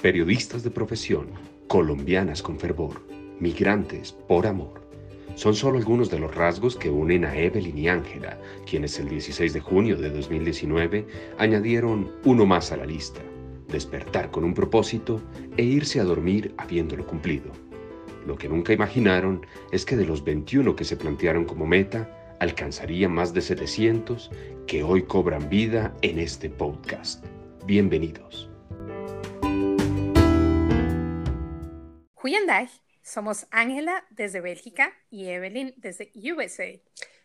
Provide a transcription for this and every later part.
periodistas de profesión, colombianas con fervor, migrantes por amor. Son solo algunos de los rasgos que unen a Evelyn y Ángela, quienes el 16 de junio de 2019 añadieron uno más a la lista, despertar con un propósito e irse a dormir habiéndolo cumplido. Lo que nunca imaginaron es que de los 21 que se plantearon como meta, alcanzaría más de 700 que hoy cobran vida en este podcast. Bienvenidos. Goedendag, somos Ángela desde Bélgica y Evelyn desde USA.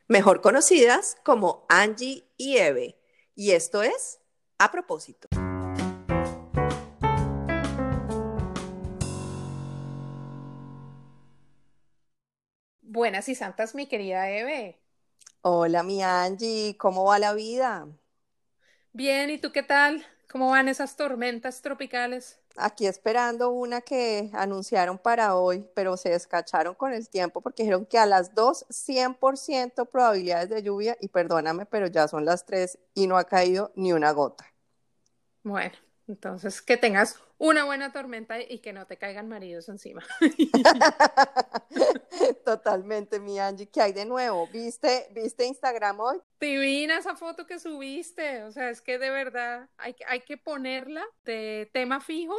Mejor conocidas como Angie y Eve. Y esto es A propósito. Buenas y santas, mi querida Eve. Hola, mi Angie, ¿cómo va la vida? Bien, ¿y tú qué tal? ¿Cómo van esas tormentas tropicales? Aquí esperando una que anunciaron para hoy, pero se descacharon con el tiempo porque dijeron que a las 2, 100% probabilidades de lluvia y perdóname, pero ya son las 3 y no ha caído ni una gota. Bueno, entonces que tengas una buena tormenta y que no te caigan maridos encima. Totalmente, mi Angie. ¿Qué hay de nuevo? ¿Viste, ¿Viste Instagram hoy? Divina esa foto que subiste. O sea, es que de verdad hay, hay que ponerla de tema fijo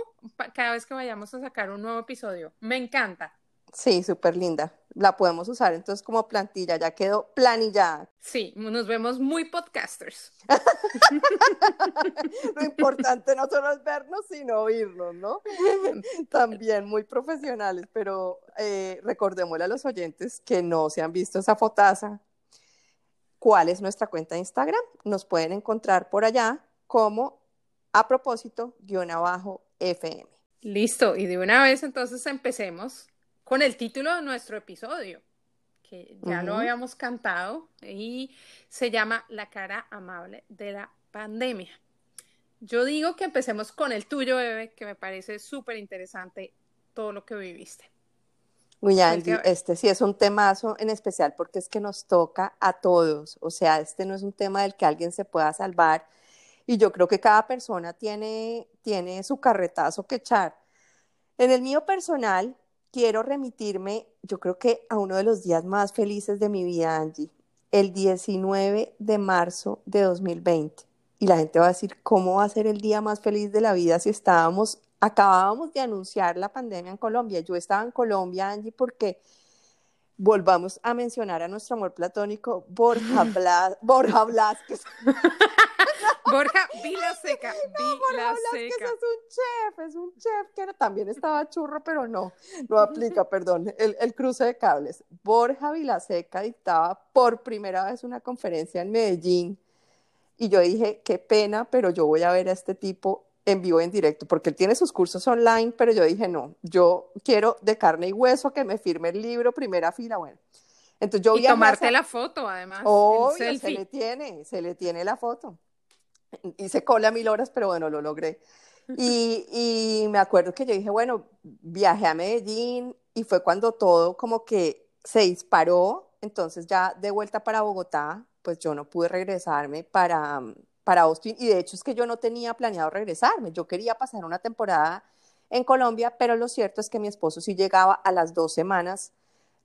cada vez que vayamos a sacar un nuevo episodio. Me encanta. Sí, súper linda. La podemos usar entonces como plantilla, ya quedó planillada. Sí, nos vemos muy podcasters. Lo importante no solo es vernos, sino oírnos, ¿no? También muy profesionales, pero eh, recordémosle a los oyentes que no se han visto esa fotaza. ¿Cuál es nuestra cuenta de Instagram? Nos pueden encontrar por allá como a propósito, guion abajo, FM. Listo, y de una vez entonces empecemos con el título de nuestro episodio, que ya lo habíamos cantado, y se llama La cara amable de la pandemia. Yo digo que empecemos con el tuyo, bebé, que me parece súper interesante todo lo que viviste. Uy, Andy, este sí es un temazo en especial porque es que nos toca a todos, o sea, este no es un tema del que alguien se pueda salvar y yo creo que cada persona tiene, tiene su carretazo que echar. En el mío personal, quiero remitirme, yo creo que a uno de los días más felices de mi vida, Angie, el 19 de marzo de 2020. Y la gente va a decir, ¿cómo va a ser el día más feliz de la vida si estábamos, acabábamos de anunciar la pandemia en Colombia? Yo estaba en Colombia, Angie, porque volvamos a mencionar a nuestro amor platónico, Borja, Blas, Borja Blasquez. Borja Vilaseca. No, Borja Blasquez es un chef, es un chef que también estaba churro, pero no, no aplica, perdón, el, el cruce de cables. Borja Vilaseca dictaba por primera vez una conferencia en Medellín y yo dije, qué pena, pero yo voy a ver a este tipo en vivo, en directo, porque él tiene sus cursos online, pero yo dije, no, yo quiero de carne y hueso que me firme el libro, primera fila, bueno. Entonces yo y tomarte la foto, además. Oh, se le tiene, se le tiene la foto. Hice cola mil horas, pero bueno, lo logré. Y, y me acuerdo que yo dije, bueno, viajé a Medellín y fue cuando todo como que se disparó. Entonces ya de vuelta para Bogotá, pues yo no pude regresarme para, para Austin y de hecho es que yo no tenía planeado regresarme, yo quería pasar una temporada en Colombia, pero lo cierto es que mi esposo sí llegaba a las dos semanas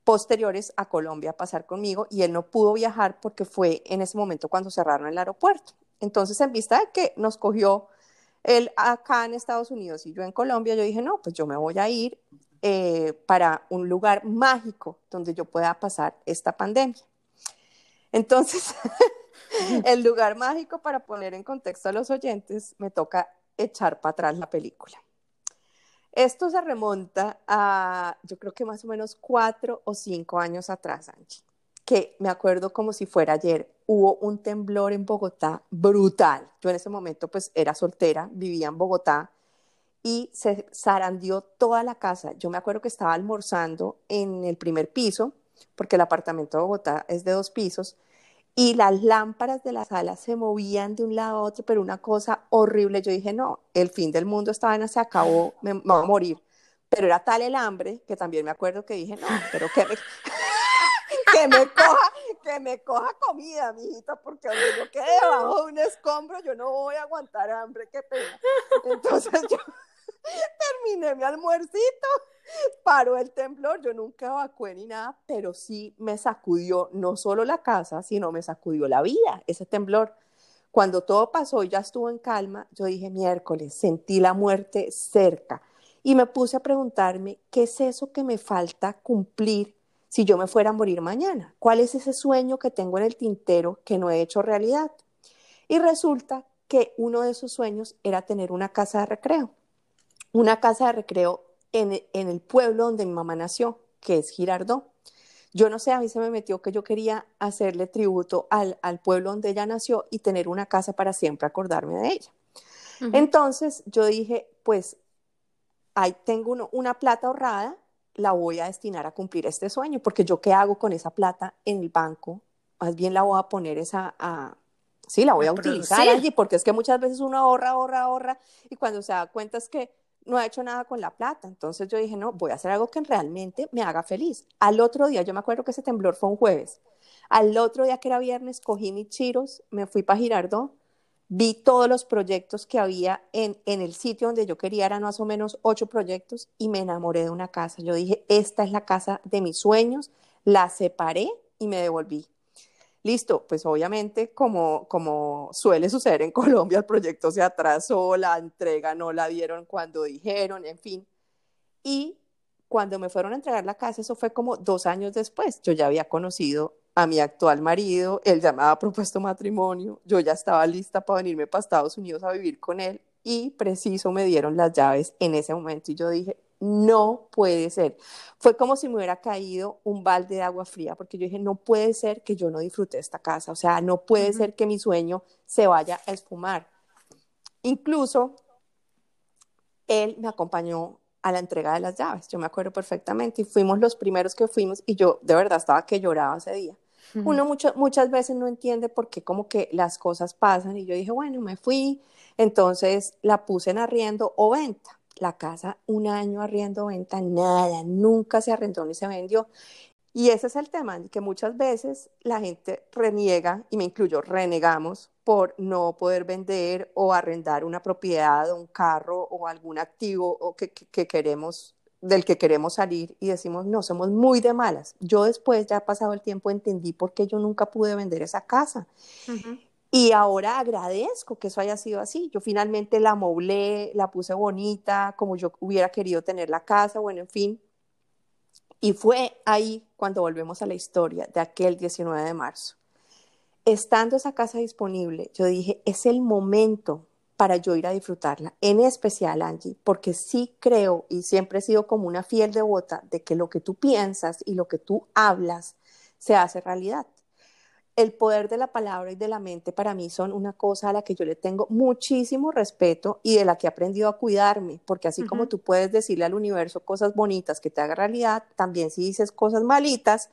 posteriores a Colombia a pasar conmigo y él no pudo viajar porque fue en ese momento cuando cerraron el aeropuerto. Entonces, en vista de que nos cogió él acá en Estados Unidos y yo en Colombia, yo dije, no, pues yo me voy a ir eh, para un lugar mágico donde yo pueda pasar esta pandemia. Entonces, el lugar mágico para poner en contexto a los oyentes, me toca echar para atrás la película. Esto se remonta a, yo creo que más o menos cuatro o cinco años atrás, Angie, que me acuerdo como si fuera ayer. Hubo un temblor en Bogotá brutal. Yo en ese momento pues era soltera, vivía en Bogotá y se zarandió toda la casa. Yo me acuerdo que estaba almorzando en el primer piso, porque el apartamento de Bogotá es de dos pisos, y las lámparas de la sala se movían de un lado a otro, pero una cosa horrible. Yo dije, no, el fin del mundo esta vaina se acabó, me, me voy a morir. Pero era tal el hambre que también me acuerdo que dije, no, pero que me, que me coja, que me coja comida, mijita, porque donde yo quede debajo de un escombro, yo no voy a aguantar hambre, qué pena. Entonces yo, terminé mi almuercito, paró el temblor, yo nunca evacué ni nada, pero sí me sacudió no solo la casa, sino me sacudió la vida, ese temblor. Cuando todo pasó y ya estuvo en calma, yo dije miércoles, sentí la muerte cerca y me puse a preguntarme, ¿qué es eso que me falta cumplir si yo me fuera a morir mañana? ¿Cuál es ese sueño que tengo en el tintero que no he hecho realidad? Y resulta que uno de esos sueños era tener una casa de recreo una casa de recreo en, el pueblo donde mi mamá nació, que es Girardot. Yo no sé, a mí se me metió que yo quería hacerle tributo al, pueblo donde ella nació y tener una casa para siempre acordarme de ella. Entonces yo dije, pues ahí tengo una plata ahorrada, la voy a destinar a cumplir este sueño, porque yo qué hago con esa plata en el banco, más bien la voy a poner esa a, sí, la voy a, utilizar allí, porque es que muchas veces uno ahorra, ahorra, ahorra, y cuando se da cuenta es que no ha hecho nada con la plata. Entonces yo dije, no, voy a hacer algo que realmente me haga feliz. Al otro día, yo me acuerdo que ese temblor fue un jueves. Al otro día que era viernes, cogí mis chiros, me fui para Girardot, vi todos los proyectos que había en, en el sitio donde yo quería, eran más o menos ocho proyectos, y me enamoré de una casa. Yo dije, esta es la casa de mis sueños, la separé y me devolví. Listo, pues obviamente como, como suele suceder en Colombia, el proyecto se atrasó, la entrega no la dieron cuando dijeron, en fin. Y cuando me fueron a entregar la casa, eso fue como dos años después, yo ya había conocido a mi actual marido, él ya me había propuesto matrimonio, yo ya estaba lista para venirme para Estados Unidos a vivir con él y preciso me dieron las llaves en ese momento y yo dije, no puede ser. Fue como si me hubiera caído un balde de agua fría, porque yo dije, no puede ser que yo no disfrute esta casa, o sea, no puede ser que mi sueño se vaya a esfumar. Incluso él me acompañó a la entrega de las llaves, yo me acuerdo perfectamente, y fuimos los primeros que fuimos, y yo de verdad estaba que lloraba ese día. Uno muchas veces no entiende por qué como que las cosas pasan, y yo dije, bueno, me fui, entonces la puse en arriendo o venta la casa un año arriendo venta, nada, nunca se arrendó ni se vendió. Y ese es el tema, que muchas veces la gente reniega, y me incluyo, renegamos por no poder vender o arrendar una propiedad o un carro o algún activo o que, queremos del que queremos salir y decimos, no, somos muy de malas. Yo después, ya pasado el tiempo, entendí por qué yo nunca pude vender esa casa. Y ahora agradezco que eso haya sido así. Yo finalmente la moblé, la puse bonita, como yo hubiera querido tener la casa, bueno, en fin. Y fue ahí cuando volvemos a la historia de aquel 19 de marzo. Estando esa casa disponible, yo dije, es el momento para yo ir a disfrutarla, en especial Angie, porque sí creo y siempre he sido como una fiel devota de que lo que tú piensas y lo que tú hablas se hace realidad. El poder de la palabra y de la mente para mí son una cosa a la que yo le tengo muchísimo respeto y de la que he aprendido a cuidarme, porque así como tú puedes decirle al universo cosas bonitas que te haga realidad, también si dices cosas malitas,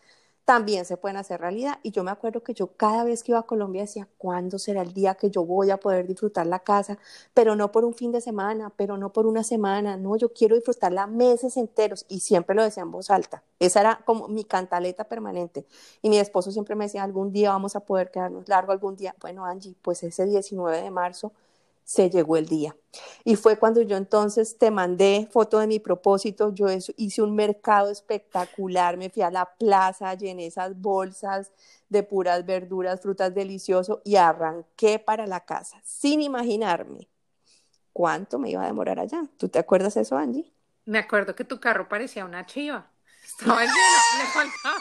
también se pueden hacer realidad. Y yo me acuerdo que yo cada vez que iba a Colombia decía, ¿cuándo será el día que yo voy a poder disfrutar la casa? Pero no por un fin de semana, pero no por una semana, no, yo quiero disfrutarla meses enteros y siempre lo decía en voz alta. Esa era como mi cantaleta permanente. Y mi esposo siempre me decía, algún día vamos a poder quedarnos largo, algún día. Bueno, Angie, pues ese 19 de marzo se llegó el día. Y fue cuando yo entonces te mandé foto de mi propósito, yo hice un mercado espectacular, me fui a la plaza, llené esas bolsas de puras verduras, frutas delicioso y arranqué para la casa sin imaginarme cuánto me iba a demorar allá. ¿Tú te acuerdas eso, Angie? Me acuerdo que tu carro parecía una chiva. Estaba lleno, le faltaba,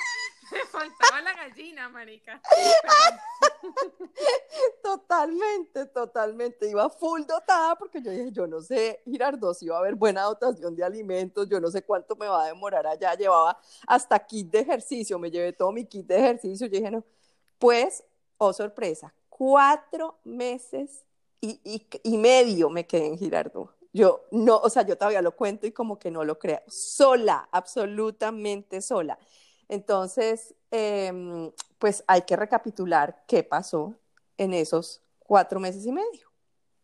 me faltaba la gallina, marica. Totalmente, totalmente. Iba full dotada porque yo dije, yo no sé, Girardot, si iba a haber buena dotación de alimentos, yo no sé cuánto me va a demorar allá. Llevaba hasta kit de ejercicio, me llevé todo mi kit de ejercicio. Yo dije, no, pues, oh sorpresa, cuatro meses y, y medio me quedé en Girardot. Yo no, o sea, yo todavía lo cuento y como que no lo creo. Sola, absolutamente sola. Entonces, em, pues hay que recapitular qué pasó en esos cuatro meses y medio.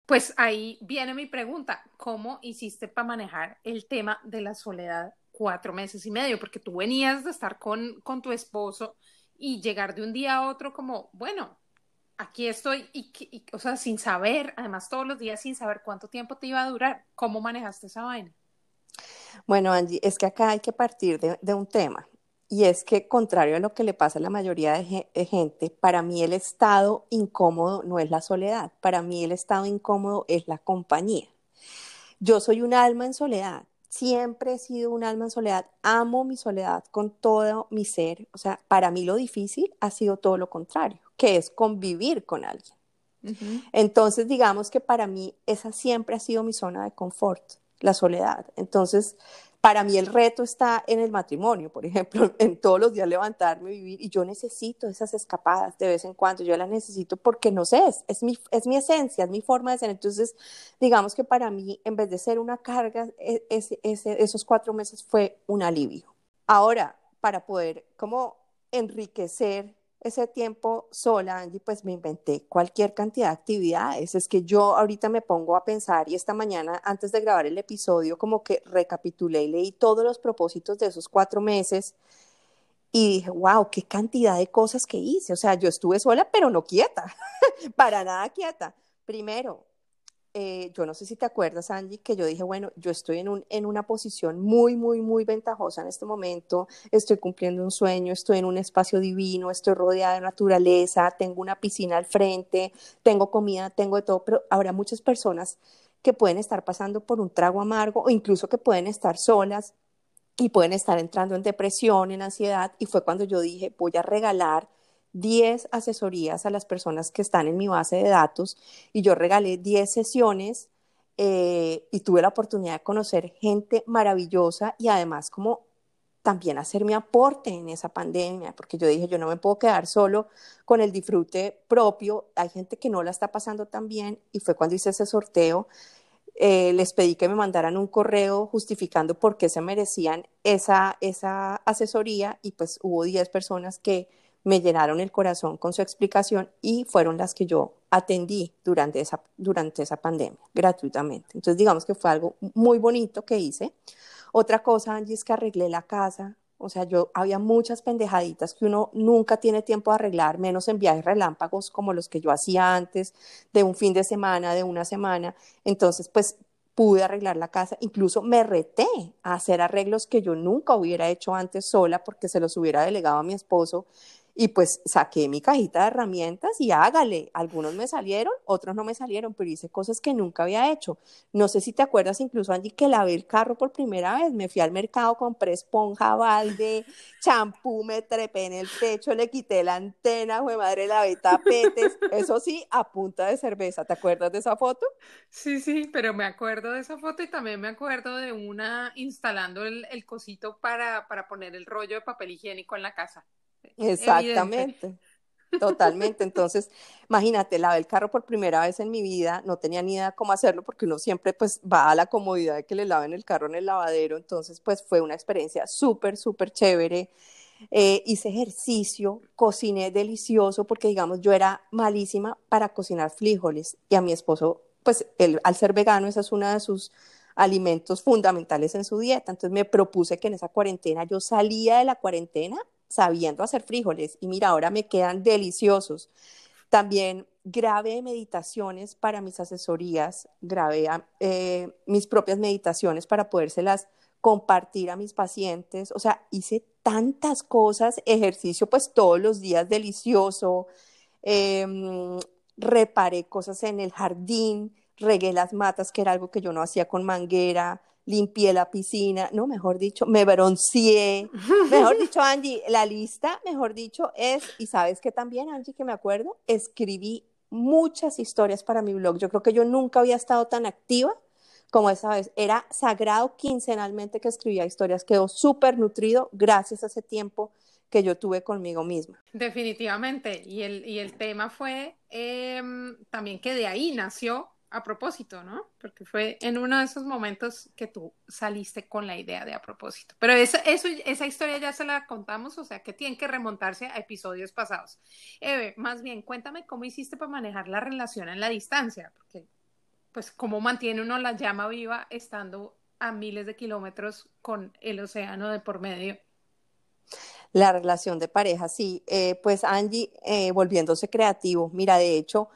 Pues ahí viene mi pregunta, ¿cómo hiciste para manejar el tema de la soledad cuatro meses y medio? Porque tú venías de estar con, con tu esposo y llegar de un día a otro como, bueno, aquí estoy y, o sea, sin saber, además todos los días sin saber cuánto tiempo te iba a durar. ¿Cómo manejaste esa vaina? Bueno, Angie, es que acá hay que partir de, un tema. Y es que, contrario a lo que le pasa a la mayoría de, gente, para mí el estado incómodo no es la soledad, para mí el estado incómodo es la compañía. Yo soy un alma en soledad, siempre he sido un alma en soledad, amo mi soledad con todo mi ser. O sea, para mí lo difícil ha sido todo lo contrario, que es convivir con alguien. Entonces, digamos que para mí esa siempre ha sido mi zona de confort, la soledad. Entonces, para mí el reto está en el matrimonio, por ejemplo, en todos los días levantarme, vivir, y yo necesito esas escapadas de vez en cuando, yo las necesito porque no sé, es, mi, es mi esencia, es mi forma de ser. Entonces, digamos que para mí, en vez de ser una carga, e, esos cuatro meses fue un alivio. Ahora, para poder como enriquecer ese tiempo sola, Angie, pues me inventé cualquier cantidad de actividades. Es que yo ahorita me pongo a pensar y esta mañana, antes de grabar el episodio, como que recapitulé y leí todos los propósitos de esos cuatro meses y dije, wow, qué cantidad de cosas que hice. O sea, yo estuve sola, pero no quieta, para nada quieta. Primero, eh, yo no sé si te acuerdas, Angie, que yo dije, bueno, yo estoy en, un, en una posición muy, muy, muy ventajosa en este momento, estoy cumpliendo un sueño, estoy en un espacio divino, estoy rodeada de naturaleza, tengo una piscina al frente, tengo comida, tengo de todo, pero habrá muchas personas que pueden estar pasando por un trago amargo o incluso que pueden estar solas y pueden estar entrando en depresión, en ansiedad, y fue cuando yo dije, voy a regalar 10 asesorías a las personas que están en mi base de datos y yo regalé 10 sesiones eh, y tuve la oportunidad de conocer gente maravillosa y además como también hacer mi aporte en esa pandemia, porque yo dije, yo no me puedo quedar solo con el disfrute propio, hay gente que no la está pasando tan bien y fue cuando hice ese sorteo, eh, les pedí que me mandaran un correo justificando por qué se merecían esa, esa asesoría y pues hubo 10 personas que me llenaron el corazón con su explicación y fueron las que yo atendí durante esa, durante esa pandemia, gratuitamente. Entonces, digamos que fue algo muy bonito que hice. Otra cosa, Angie, es que arreglé la casa. O sea, yo había muchas pendejaditas que uno nunca tiene tiempo de arreglar, menos en viajes relámpagos como los que yo hacía antes, de un fin de semana, de una semana. Entonces, pues pude arreglar la casa, incluso me reté a hacer arreglos que yo nunca hubiera hecho antes sola porque se los hubiera delegado a mi esposo y pues saqué mi cajita de herramientas y hágale. Algunos me salieron, otros no me salieron, pero hice cosas que nunca había hecho. No sé si te acuerdas incluso, Angie, que lavé el carro por primera vez. Me fui al mercado, compré esponja, balde, champú, me trepé en el techo, le quité la antena, fue madre, lavé tapetes. Eso sí, a punta de cerveza. ¿Te acuerdas de esa foto? Sí, sí, pero me acuerdo de esa foto y también me acuerdo de una instalando el, el cosito para, para poner el rollo de papel higiénico en la casa. Exactamente. Totalmente. Entonces, imagínate, lavé el carro por primera vez en mi vida, no tenía ni idea cómo hacerlo porque uno siempre pues va a la comodidad de que le laven el carro en el lavadero. Entonces, pues fue una experiencia súper, súper chévere. Eh, hice ejercicio, cociné delicioso porque, digamos, yo era malísima para cocinar frijoles y a mi esposo, pues él, al ser vegano, esa es una de sus alimentos fundamentales en su dieta. Entonces me propuse que en esa cuarentena yo salía de la cuarentena sabiendo hacer frijoles y mira, ahora me quedan deliciosos. También grabé meditaciones para mis asesorías, grabé eh, mis propias meditaciones para podérselas compartir a mis pacientes. O sea, hice tantas cosas, ejercicio pues todos los días delicioso, em, reparé cosas en el jardín, regué las matas, que era algo que yo no hacía con manguera, limpié la piscina, no, mejor dicho, me bronceé, mejor dicho, Angie, la lista, mejor dicho, es, y sabes que también, Angie, que me acuerdo, escribí muchas historias para mi blog. Yo creo que yo nunca había estado tan activa como esa vez. Era sagrado quincenalmente que escribía historias. Quedó súper nutrido gracias a ese tiempo que yo tuve conmigo misma. Definitivamente. Y el, y el tema fue em, también que de ahí nació a propósito, ¿no? Porque fue en uno de esos momentos que tú saliste con la idea de a propósito. Pero eso, esa historia ya se la contamos, o sea que tienen que remontarse a episodios pasados. Eve, más bien, cuéntame cómo hiciste para manejar la relación en la distancia, porque pues cómo mantiene uno la llama viva estando a miles de kilómetros con el océano de por medio. La relación de pareja, sí. Eh, pues Angie, eh, volviéndose creativo, mira, de hecho,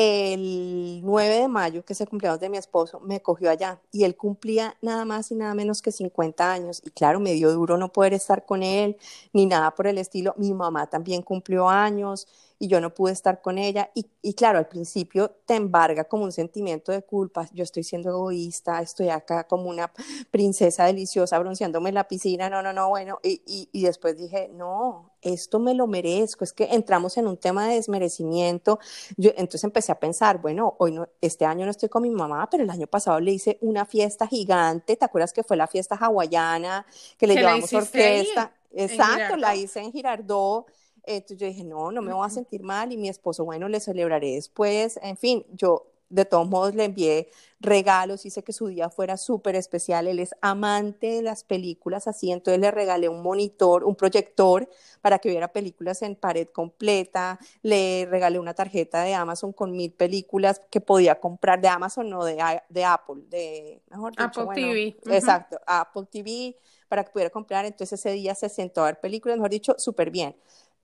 el 9 de mayo, que es el cumpleaños de mi esposo, me cogió allá y él cumplía nada más y nada menos que 50 años. Y claro, me dio duro no poder estar con él, ni nada por el estilo. Mi mamá también cumplió años y yo no pude estar con ella. Y, y, claro, al principio te embarga como un sentimiento de culpa. Yo estoy siendo egoísta, estoy acá como una princesa deliciosa bronceándome en la piscina. No, no, no, bueno. Y, y, y después dije, no, esto me lo merezco. Es que entramos en un tema de desmerecimiento. Yo, entonces empecé a pensar, bueno, hoy no, este año no estoy con mi mamá, pero el año pasado le hice una fiesta gigante. ¿Te acuerdas que fue la fiesta hawaiana? Que le llevamos orquesta. Exacto, la hice en Girardot entonces yo dije, no, no me voy a sentir mal y mi esposo, bueno, le celebraré después. En fin, yo de todos modos le envié regalos, hice que su día fuera súper especial. Él es amante de las películas así, entonces le regalé un monitor, un proyector para que viera películas en pared completa. Le regalé una tarjeta de Amazon con mil películas que podía comprar de Amazon, no de, de Apple, de mejor dicho, Apple TV. Exacto, Apple TV para que pudiera comprar. Entonces ese día se sentó a ver películas, mejor dicho, súper bien.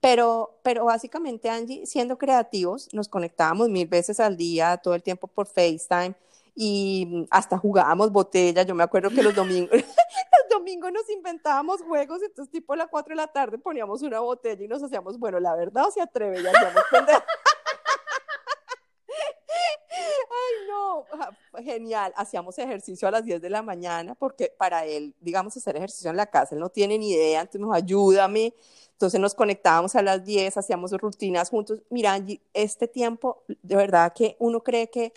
Pero, pero básicamente, Angie, siendo creativos, nos conectábamos mil veces al día, todo el tiempo por FaceTime y hasta jugábamos botella. Yo me acuerdo que los domingos, los domingos nos inventábamos juegos, entonces tipo a las 4 de la tarde poníamos una botella y nos hacíamos, bueno, la verdad o se atreve, ya hacíamos Ay, no, genial. Hacíamos ejercicio a las 10 de la mañana porque para él, digamos, hacer ejercicio en la casa, él no tiene ni idea, entonces nos ayúdame. Entonces nos conectábamos a las 10, hacíamos rutinas juntos. Mira, este tiempo, de verdad que uno cree que,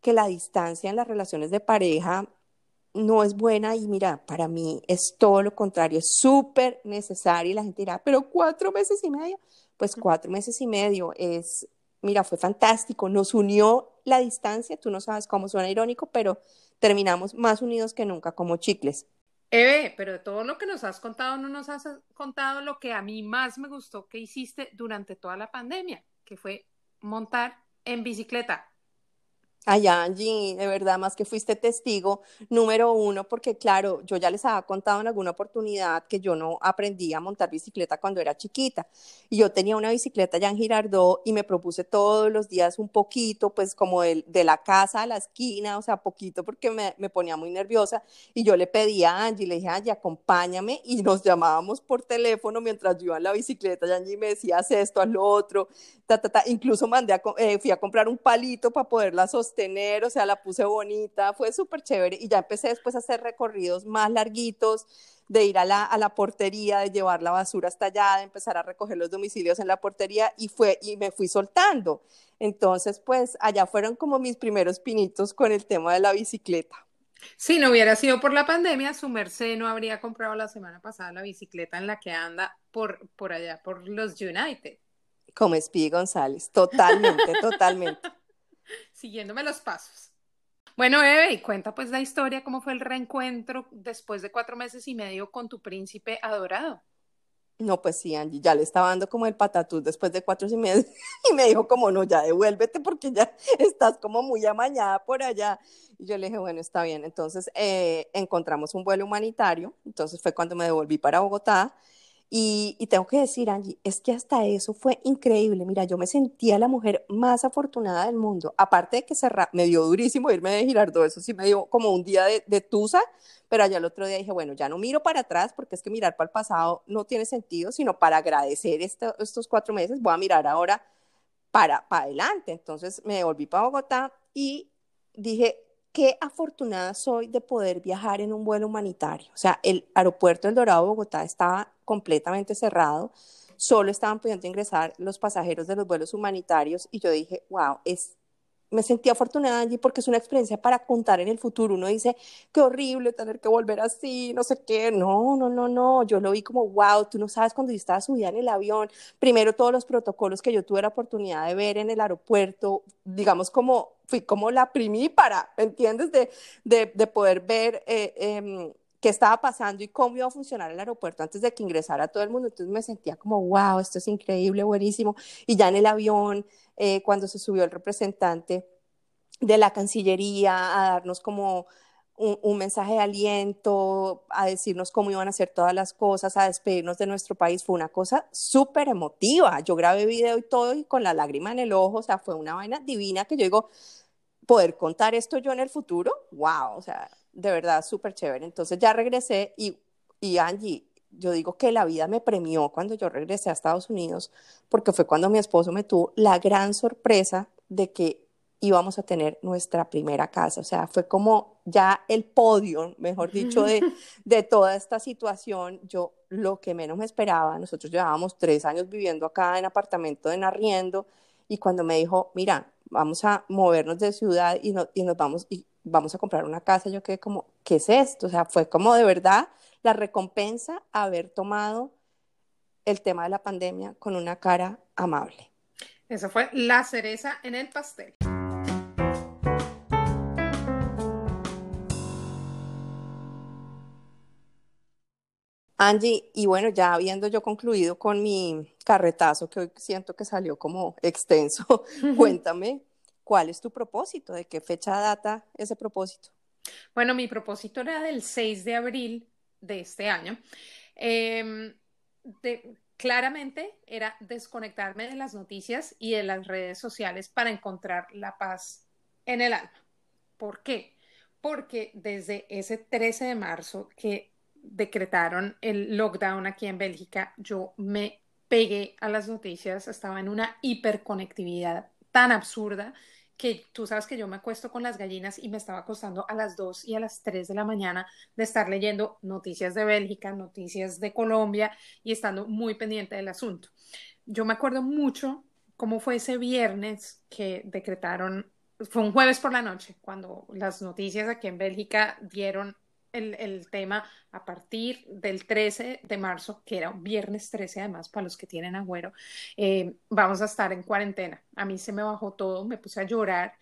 que la distancia en las relaciones de pareja no es buena y mira, para mí es todo lo contrario, es súper necesario y la gente dirá, pero cuatro meses y medio, pues cuatro meses y medio es, mira, fue fantástico, nos unió la distancia, tú no sabes cómo suena irónico, pero terminamos más unidos que nunca como chicles. Eve, pero de todo lo que nos has contado, no nos has contado lo que a mí más me gustó que hiciste durante toda la pandemia, que fue montar en bicicleta. Ay, Angie, de verdad, más que fuiste testigo número uno, porque claro, yo ya les había contado en alguna oportunidad que yo no aprendí a montar bicicleta cuando era chiquita. Y yo tenía una bicicleta ya en Girardot y me propuse todos los días un poquito, pues como de, de la casa a la esquina, o sea, poquito porque me, me, ponía muy nerviosa. Y yo le pedí a Angie, le dije, Angie, acompáñame. Y nos llamábamos por teléfono mientras yo iba en la bicicleta. Y Angie me decía, haz esto, haz lo otro. Incluso mandé a, eh, fui a comprar un palito para poderla sostener tener, o sea, la puse bonita, fue súper chévere y ya empecé después a hacer recorridos más larguitos, de ir a la, a la portería, de llevar la basura hasta allá, de empezar a recoger los domicilios en la portería y, fue, y me fui soltando. Entonces, pues allá fueron como mis primeros pinitos con el tema de la bicicleta. Si no hubiera sido por la pandemia, su merced no habría comprado la semana pasada la bicicleta en la que anda por, por allá, por los United. Como Speedy González, totalmente, totalmente siguiéndome los pasos. Bueno, Eve, y cuenta pues la historia, cómo fue el reencuentro después de cuatro meses y medio con tu príncipe adorado. No, pues sí, Angie, ya le estaba dando como el patatús después de cuatro y medio y me dijo como, no, ya devuélvete porque ya estás como muy amañada por allá. Y yo le dije, bueno, está bien. Entonces eh, encontramos un vuelo humanitario, entonces fue cuando me devolví para Bogotá y, tengo que decir, Angie, es que hasta eso fue increíble. Mira, yo me sentía la mujer más afortunada del mundo. Aparte de que se me dio durísimo irme de Girardot, eso sí me dio como un día de, de tusa, pero allá el otro día dije, bueno, ya no miro para atrás porque es que mirar para el pasado no tiene sentido, sino para agradecer estos cuatro meses, voy a mirar ahora para, para adelante. Entonces me volví para Bogotá y dije, qué afortunada soy de poder viajar en un vuelo humanitario. O sea, el aeropuerto del Dorado Bogotá estaba completamente cerrado, solo estaban pudiendo ingresar los pasajeros de los vuelos humanitarios y yo dije, wow, es me sentí afortunada allí porque es una experiencia para contar en el futuro. Uno dice, qué horrible tener que volver así, no sé qué. No, no, no, no. Yo lo vi como, wow, tú no sabes cuando yo estaba subida en el avión. Primero, todos los protocolos que yo tuve la oportunidad de ver en el aeropuerto, digamos, como fui como la primípara, ¿entiendes? De, de, de poder ver. Eh, eh, qué estaba pasando y cómo iba a funcionar el aeropuerto antes de que ingresara todo el mundo. Entonces me sentía como, wow, esto es increíble, buenísimo. Y ya en el avión, eh, cuando se subió el representante de la Cancillería a darnos como un, mensaje de aliento, a decirnos cómo iban a hacer todas las cosas, a despedirnos de nuestro país. Fue una cosa súper emotiva. Yo grabé video y todo y con la lágrima en el ojo, o sea, fue una vaina divina que yo digo, poder contar esto yo en el futuro, wow, o sea, de verdad súper chévere. Entonces ya regresé y, y Angie, yo digo que la vida me premió cuando yo regresé a Estados Unidos, porque fue cuando mi esposo me tuvo la gran sorpresa de que íbamos a tener nuestra primera casa. O sea, fue como ya el podio, mejor dicho, de, de toda esta situación. Yo lo que menos me esperaba, nosotros llevábamos tres años viviendo acá en apartamento en arriendo y cuando me dijo, mira, vamos a movernos de ciudad y, y nos vamos y vamos a comprar una casa, yo quedé como, ¿qué es esto? O sea, fue como de verdad la recompensa haber tomado el tema de la pandemia con una cara amable. Esa fue la cereza en el pastel. Angie, y bueno, ya habiendo yo concluido con mi carretazo, que hoy siento que salió como extenso, cuéntame, ¿cuál es tu propósito? ¿De qué fecha data ese propósito? Bueno, mi propósito era del 6 de abril de este año. Em, claramente era desconectarme de las noticias y de las redes sociales para encontrar la paz en el alma. ¿Por qué? Porque desde ese 13 de marzo que decretaron el lockdown aquí en Bélgica, yo me pegué a las noticias, estaba en una hiperconectividad tan absurda que tú sabes que yo me acuesto con las gallinas y me estaba acostando a las 2 y a las 3 de la mañana de estar leyendo noticias de Bélgica, noticias de Colombia y estando muy pendiente del asunto. Yo me acuerdo mucho cómo fue ese viernes que decretaron, fue un jueves por la noche, cuando las noticias aquí en Bélgica dieron el, tema a partir del 13 de marzo, que era un viernes 13 además para los que tienen agüero, eh, vamos a estar en cuarentena. A mí se me bajó todo, me puse a llorar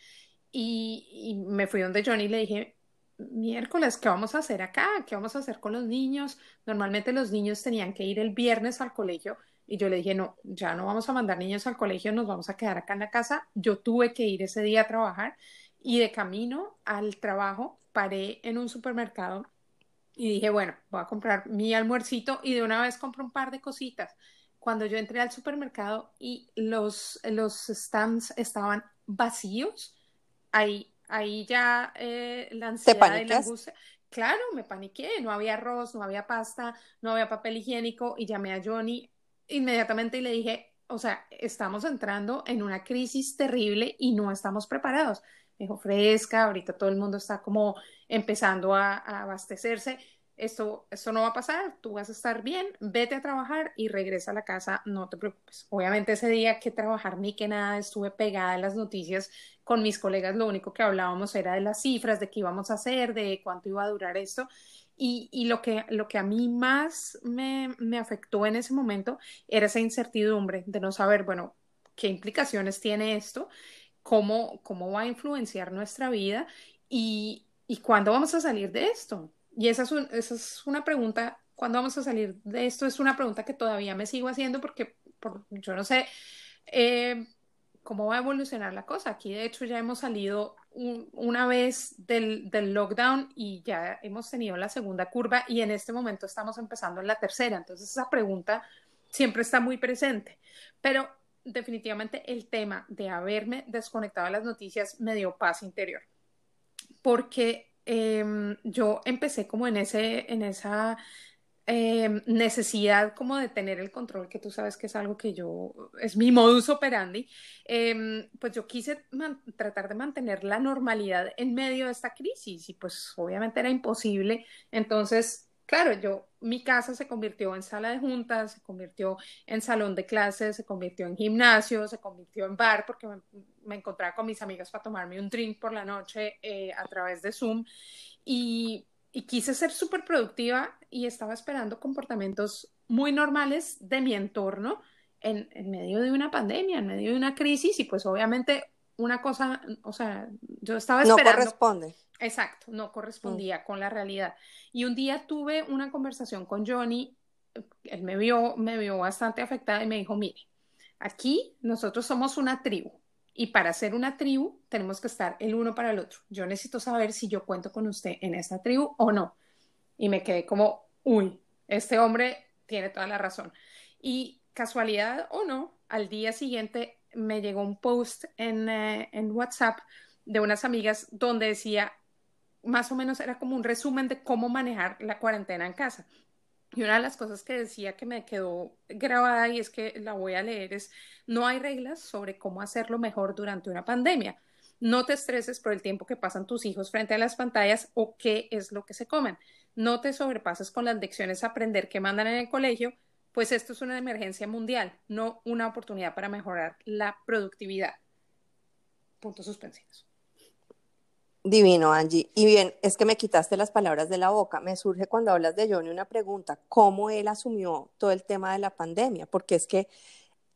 y, y me fui donde Johnny y le dije, miércoles, ¿qué vamos a hacer acá? ¿Qué vamos a hacer con los niños? Normalmente los niños tenían que ir el viernes al colegio y yo le dije, no, ya no vamos a mandar niños al colegio, nos vamos a quedar acá en la casa. Yo tuve que ir ese día a trabajar y de camino al trabajo paré en un supermercado y dije, bueno, voy a comprar mi almuercito y de una vez compro un par de cositas. Cuando yo entré al supermercado y los, los stands estaban vacíos, ahí, ahí ya eh, la ansiedad y la angustia. Claro, me paniqué, no había arroz, no había pasta, no había papel higiénico y llamé a Johnny inmediatamente y le dije, o sea, estamos entrando en una crisis terrible y no estamos preparados dijo fresca, ahorita todo el mundo está como empezando a, abastecerse. Esto, esto no va a pasar, tú vas a estar bien, vete a trabajar y regresa a la casa, no te preocupes. Obviamente ese día que trabajar ni que nada, estuve pegada en las noticias con mis colegas, lo único que hablábamos era de las cifras, de qué íbamos a hacer, de cuánto iba a durar esto. Y, y, lo, que, lo que a mí más me, me, afectó en ese momento era esa incertidumbre de no saber, bueno, qué implicaciones tiene esto cómo, cómo va a influenciar nuestra vida y, y cuándo vamos a salir de esto. Y esa es, esa es una pregunta, ¿cuándo vamos a salir de esto? Es una pregunta que todavía me sigo haciendo porque por, yo no sé eh, cómo va a evolucionar la cosa. Aquí de hecho ya hemos salido una vez del, del, lockdown y ya hemos tenido la segunda curva y en este momento estamos empezando en la tercera. Entonces esa pregunta siempre está muy presente. Pero definitivamente el tema de haberme desconectado de las noticias me dio paz interior, porque em, yo empecé como en, ese, en esa em, necesidad como de tener el control, que tú sabes que es algo que yo, es mi modus operandi, em, pues yo quise tratar de mantener la normalidad en medio de esta crisis y pues obviamente era imposible, entonces claro, yo, mi casa se convirtió en sala de juntas, se convirtió en salón de clases, se convirtió en gimnasio, se convirtió en bar, porque me, encontraba con mis amigas para tomarme un drink por la noche eh, a través de Zoom. Y, quise ser súper productiva y estaba esperando comportamientos muy normales de mi entorno en, en medio de una pandemia, en medio de una crisis, y pues obviamente una cosa, o sea, yo estaba esperando. No corresponde. Exacto, no correspondía mm. con la realidad. Y un día tuve una conversación con Johnny, él me vio, me vio bastante afectada y me dijo, mire, aquí nosotros somos una tribu Y para ser una tribu tenemos que estar el uno para el otro. Yo necesito saber si yo cuento con usted en esta tribu o no. Y me quedé como, uy, este hombre tiene toda la razón. Y casualidad o no, al día siguiente me llegó un post en, eh, en WhatsApp de unas amigas donde decía, más o menos era como un resumen de cómo manejar la cuarentena en casa. Y una de las cosas que decía que me quedó grabada y es que la voy a leer es, no hay reglas sobre cómo hacerlo mejor durante una pandemia. No te estreses por el tiempo que pasan tus hijos frente a las pantallas o qué es lo que se comen. No te sobrepases con las lecciones a aprender que mandan en el colegio, pues esto es una emergencia mundial, no una oportunidad para mejorar la productividad. Puntos suspensivos. Divino, Angie. Y bien, es que me quitaste las palabras de la boca. Me surge cuando hablas de Johnny una pregunta, ¿cómo él asumió todo el tema de la pandemia? Porque es que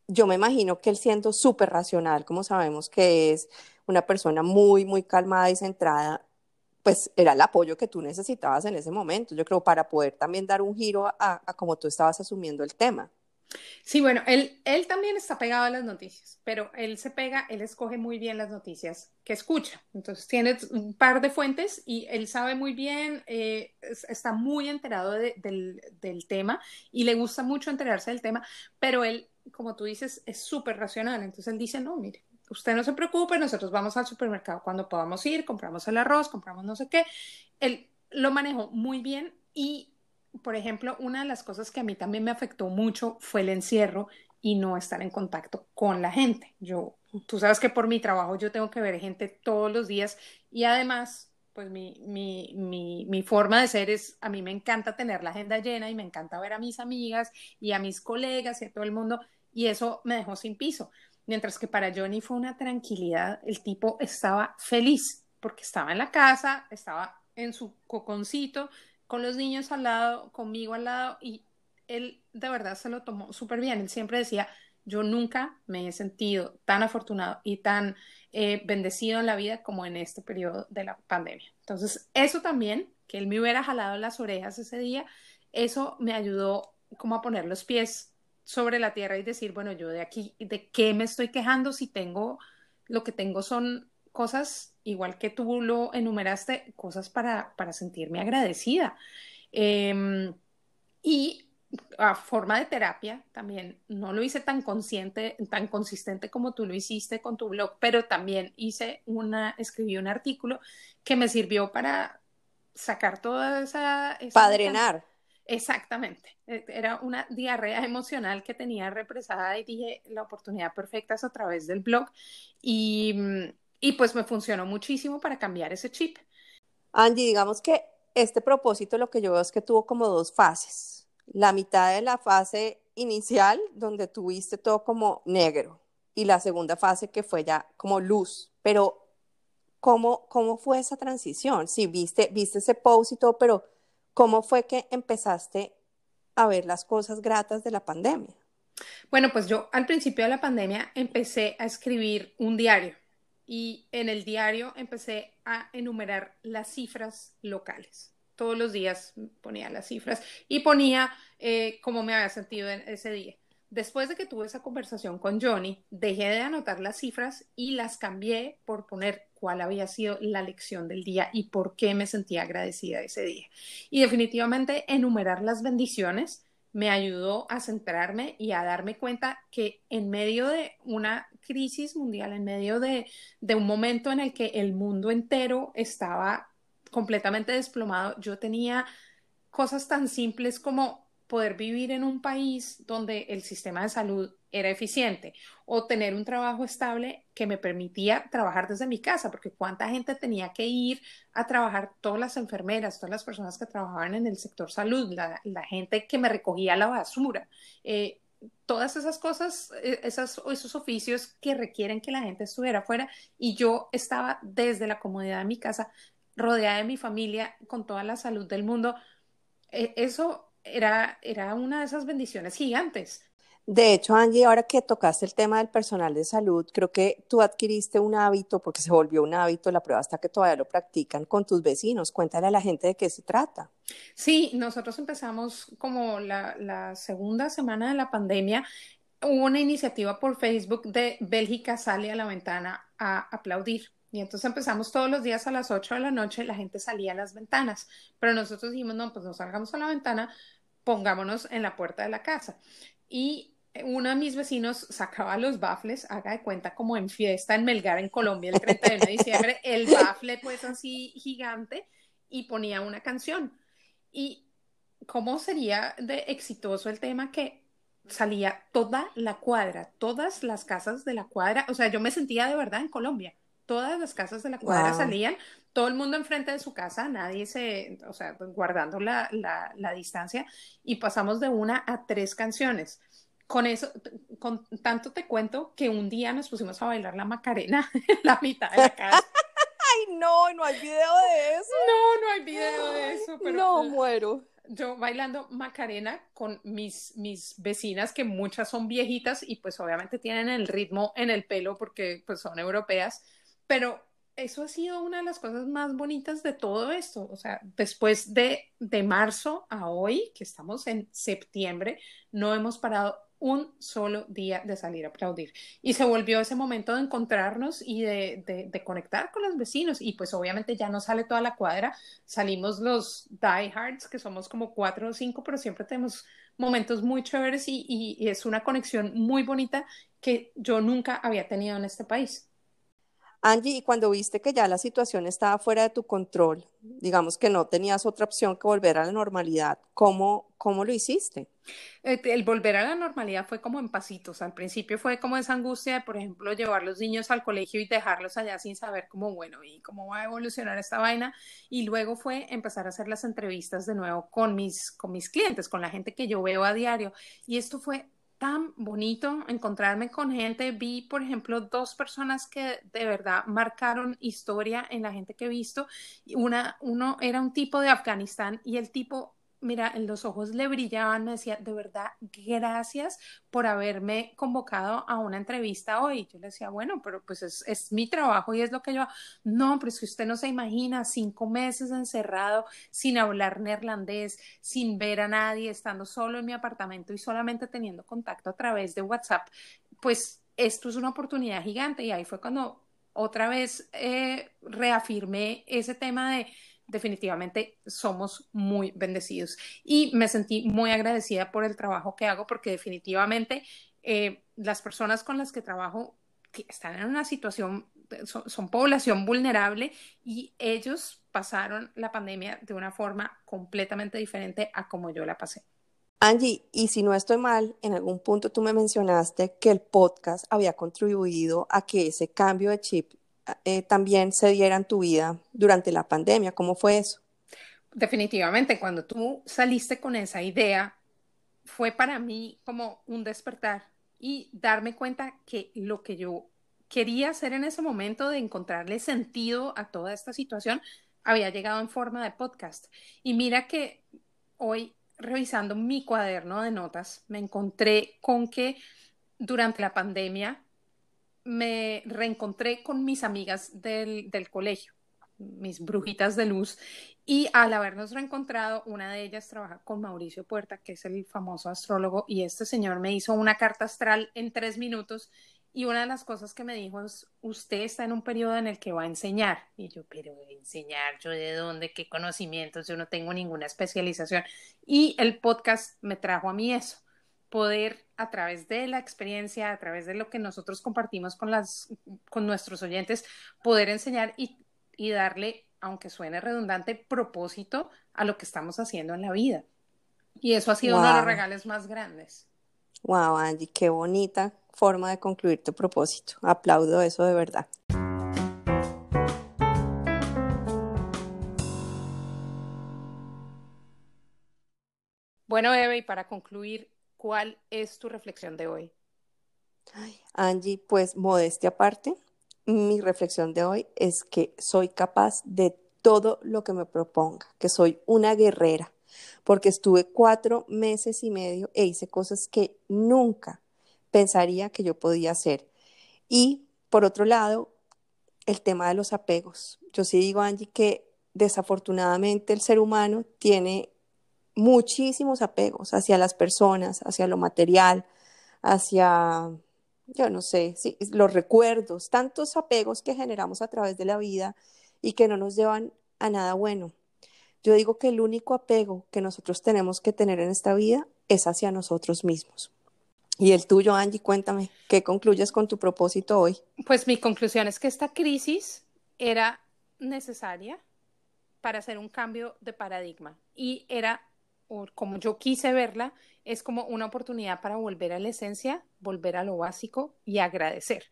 yo me imagino que él siendo súper racional, como sabemos que es una persona muy, muy calmada y centrada, pues era el apoyo que tú necesitabas en ese momento, yo creo, para poder también dar un giro a, a cómo tú estabas asumiendo el tema. Sí, bueno, él, él también está pegado a las noticias, pero él se pega, él escoge muy bien las noticias que escucha. Entonces tiene un par de fuentes y él sabe muy bien, eh, está muy enterado del, del, tema y le gusta mucho enterarse del tema, pero él, como tú dices, es súper racional. Entonces él dice, no, mire, usted no se preocupe, nosotros vamos al supermercado cuando podamos ir, compramos el arroz, compramos no sé qué. Él lo manejó muy bien y por ejemplo, una de las cosas que a mí también me afectó mucho fue el encierro y no estar en contacto con la gente. Yo, tú sabes que por mi trabajo yo tengo que ver gente todos los días y además, pues mi, mi, mi, mi forma de ser es, a mí me encanta tener la agenda llena y me encanta ver a mis amigas y a mis colegas y a todo el mundo y eso me dejó sin piso. Mientras que para Johnny fue una tranquilidad, el tipo estaba feliz porque estaba en la casa, estaba en su coconcito, con los niños al lado, conmigo al lado, y él de verdad se lo tomó súper bien. Él siempre decía, yo nunca me he sentido tan afortunado y tan eh, bendecido en la vida como en este periodo de la pandemia. Entonces, eso también, que él me hubiera jalado las orejas ese día, eso me ayudó como a poner los pies sobre la tierra y decir, bueno, yo de aquí, ¿de qué me estoy quejando si tengo, lo que tengo son cosas, igual que tú lo enumeraste, cosas para, para sentirme agradecida. Em, y a forma de terapia también, no lo hice tan consciente, tan consistente como tú lo hiciste con tu blog, pero también hice una, escribí un artículo que me sirvió para sacar toda esa... esa Padrenar. Exactamente. E, era una diarrea emocional que tenía represada y dije, la oportunidad perfecta es a través del blog. Y, mm, y pues me funcionó muchísimo para cambiar ese chip. Angie, digamos que este propósito lo que yo veo es que tuvo como dos fases. La mitad de la fase inicial, donde tuviste todo como negro, y la segunda fase que fue ya como luz. Pero, ¿cómo, cómo fue esa transición? Sí, viste, viste ese post y todo, pero ¿cómo fue que empezaste a ver las cosas gratas de la pandemia? Bueno, pues yo al principio de la pandemia empecé a escribir un diario y en el diario empecé a enumerar las cifras locales. Todos los días ponía las cifras y ponía eh, cómo me había sentido en ese día. Después de que tuve esa conversación con Johnny, dejé de anotar las cifras y las cambié por poner cuál había sido la lección del día y por qué me sentía agradecida ese día. Y definitivamente enumerar las bendiciones me ayudó a centrarme y a darme cuenta que en medio de una crisis mundial, en medio de, un momento en el que el mundo entero estaba completamente desplomado, yo tenía cosas tan simples como poder vivir en un país donde el sistema de salud era eficiente o tener un trabajo estable que me permitía trabajar desde mi casa, porque cuánta gente tenía que ir a trabajar, todas las enfermeras, todas las personas que trabajaban en el sector salud, la, gente que me recogía la basura, eh, todas esas cosas, eh, esas, esos oficios que requieren que la gente estuviera afuera y yo estaba desde la comodidad de mi casa, rodeada de mi familia, con toda la salud del mundo. Eh, eso era, era una de esas bendiciones gigantes. De hecho, Angie, ahora que tocaste el tema del personal de salud, creo que tú adquiriste un hábito, porque se volvió un hábito, la prueba hasta que todavía lo practican con tus vecinos. Cuéntale a la gente de qué se trata. Sí, nosotros empezamos como la segunda semana de la pandemia hubo una iniciativa por Facebook de Bélgica sale a la ventana a aplaudir. Y entonces empezamos todos los días a las 8 de la noche, la gente salía a las ventanas, pero nosotros dijimos, no, pues no salgamos a la ventana, pongámonos en la puerta de la casa. Y uno de mis vecinos sacaba los bafles, haga de cuenta como en fiesta en Melgar, en Colombia, el 31 de diciembre, el bafle pues así gigante y ponía una canción. Y cómo sería de exitoso el tema que salía toda la cuadra, todas las casas de la cuadra, o sea, yo me sentía de verdad en Colombia todas las casas de la cuadra salían, todo el mundo enfrente de su casa, nadie se, o sea, guardando la, distancia, y pasamos de una a tres canciones. Con eso, con tanto te cuento que un día nos pusimos a bailar la Macarena en la mitad de la casa. Ay, no, no hay video de eso. No, no hay video de eso. Pero no, muero. Yo bailando Macarena con mis, mis vecinas, que muchas son viejitas y pues obviamente tienen el ritmo en el pelo porque pues son europeas pero eso ha sido una de las cosas más bonitas de todo esto. O sea, después de, de marzo a hoy, que estamos en septiembre, no hemos parado un solo día de salir a aplaudir. Y se volvió ese momento de encontrarnos y de, de, conectar con los vecinos. Y pues obviamente ya no sale toda la cuadra, salimos los diehards, que somos como cuatro o cinco, pero siempre tenemos momentos muy chéveres y, y es una conexión muy bonita que yo nunca había tenido en este país. Angie, y cuando viste que ya la situación estaba fuera de tu control, digamos que no tenías otra opción que volver a la normalidad, ¿cómo, cómo lo hiciste? Eh, el volver a la normalidad fue como en pasitos. Al principio fue como esa angustia de, por ejemplo, llevar los niños al colegio y dejarlos allá sin saber cómo, bueno, y cómo va a evolucionar esta vaina. Y luego fue empezar a hacer las entrevistas de nuevo con mis, con mis clientes, con la gente que yo veo a diario. Y esto fue tan bonito encontrarme con gente. Vi, por ejemplo, dos personas que de verdad marcaron historia en la gente que he visto. Una, uno era un tipo de Afganistán y el tipo mira, en los ojos le brillaban, me decía, de verdad, gracias por haberme convocado a una entrevista hoy. Yo le decía, bueno, pero pues es, mi trabajo y es lo que yo, no, pero es que usted no se imagina, cinco meses encerrado, sin hablar neerlandés, sin ver a nadie, estando solo en mi apartamento y solamente teniendo contacto a través de WhatsApp, pues esto es una oportunidad gigante y ahí fue cuando otra vez eh, reafirmé ese tema de definitivamente somos muy bendecidos. Y me sentí muy agradecida por el trabajo que hago porque definitivamente eh, las personas con las que trabajo están en una situación, son, población vulnerable y ellos pasaron la pandemia de una forma completamente diferente a como yo la pasé. Angie, y si no estoy mal, en algún punto tú me mencionaste que el podcast había contribuido a que ese cambio de chip eh, también se diera en tu vida durante la pandemia. ¿Cómo fue eso? Definitivamente, cuando tú saliste con esa idea, fue para mí como un despertar y darme cuenta que lo que yo quería hacer en ese momento de encontrarle sentido a toda esta situación había llegado en forma de podcast. Y mira que hoy, revisando mi cuaderno de notas, me encontré con que durante la pandemia me reencontré con mis amigas del, del colegio, mis brujitas de luz, y al habernos reencontrado, una de ellas trabaja con Mauricio Puerta, que es el famoso astrólogo, y este señor me hizo una carta astral en tres minutos. Y una de las cosas que me dijo es, usted está en un periodo en el que va a enseñar. Y yo, pero enseñar, yo de dónde, qué conocimientos, yo no tengo ninguna especialización. Y el podcast me trajo a mí eso poder a través de la experiencia, a través de lo que nosotros compartimos con, las, con nuestros oyentes, poder enseñar y, y darle, aunque suene redundante, propósito a lo que estamos haciendo en la vida. Y eso ha sido uno de los regalos más grandes. Wow, Angie, qué bonita forma de concluir tu propósito. Aplaudo eso de verdad. Bueno, Eve, y para concluir, ¿Cuál es tu reflexión de hoy? Angie, pues modestia aparte, mi reflexión de hoy es que soy capaz de todo lo que me proponga, que soy una guerrera, porque estuve cuatro meses y medio e hice cosas que nunca pensaría que yo podía hacer. Y por otro lado, el tema de los apegos. Yo sí digo, Angie, que desafortunadamente el ser humano tiene muchísimos apegos hacia las personas, hacia lo material, hacia, yo no sé, sí, los recuerdos, tantos apegos que generamos a través de la vida y que no nos llevan a nada bueno. Yo digo que el único apego que nosotros tenemos que tener en esta vida es hacia nosotros mismos. Y el tuyo, Angie, cuéntame, ¿qué concluyes con tu propósito hoy? Pues mi conclusión es que esta crisis era necesaria para hacer un cambio de paradigma y era, como yo quise verla, es como una oportunidad para volver a la esencia, volver a lo básico y agradecer.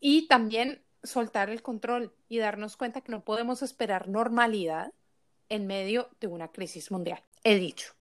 Y también soltar el control y darnos cuenta que no podemos esperar normalidad en medio de una crisis mundial. He dicho.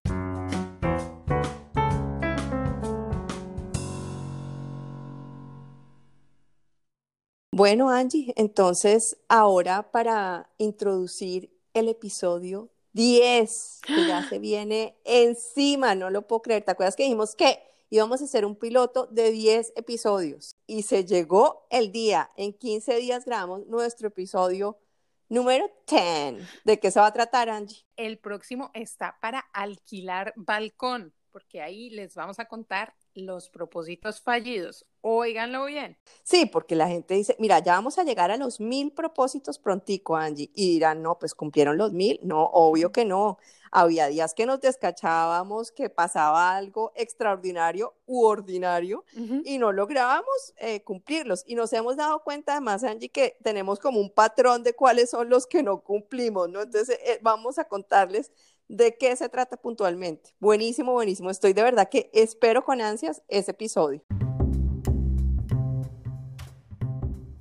Bueno, Angie, entonces ahora para introducir el episodio 10, que ya se viene encima, no lo puedo creer. ¿Te acuerdas que dijimos que íbamos a hacer un piloto de 10 episodios? Y se llegó el día, en 15 días grabamos nuestro episodio número 10. ¿De qué se va a tratar, Angie? El próximo está para alquilar balcón, porque ahí les vamos a contar los propósitos fallidos. Óiganlo bien. Sí, porque la gente dice, mira, ya vamos a llegar a los mil propósitos prontico, Angie. Y dirán, no, pues cumplieron los mil. No, obvio que no. Había días que nos descachábamos, que pasaba algo extraordinario u ordinario y no lográbamos eh, cumplirlos. Y nos hemos dado cuenta además, Angie, que tenemos como un patrón de cuáles son los que no cumplimos, ¿no? Entonces, eh, vamos a contarles de qué se trata puntualmente. Buenísimo, buenísimo. Estoy de verdad que espero con ansias ese episodio.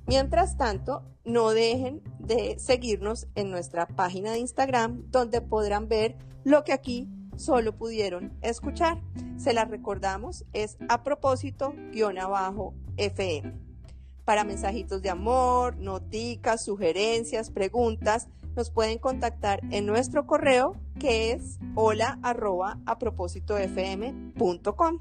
Mientras tanto, no dejen de seguirnos en nuestra página de Instagram, donde podrán ver lo que aquí solo pudieron escuchar. Se las recordamos, es a propósito guion abajo FM. Para mensajitos de amor, noticas, sugerencias, preguntas, nos pueden contactar en nuestro correo que es hola arroba a propósito fm.com.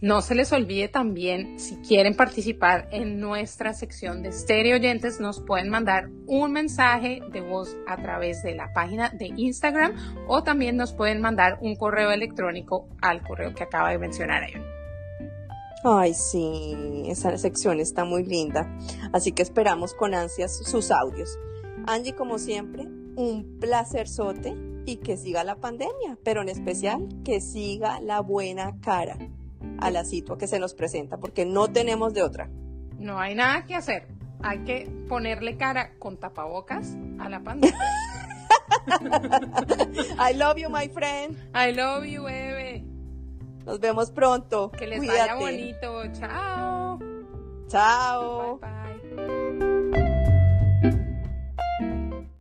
No se les olvide también, si quieren participar en nuestra sección de Stereo Oyentes, nos pueden mandar un mensaje de voz a través de la página de Instagram o también nos pueden mandar un correo electrónico al correo que acaba de mencionar Evan. Ay, sí, esa sección está muy linda. Así que esperamos con ansias sus audios. Angie, como siempre, un placer sote y que siga la pandemia, pero en especial que siga la buena cara a la situación que se nos presenta, porque no tenemos de otra. No hay nada que hacer. Hay que ponerle cara con tapabocas a la pandemia. I love you, my friend. I love you, bebé. Nos vemos pronto. Que les vaya bonito. Chao. Chao. Bye, bye.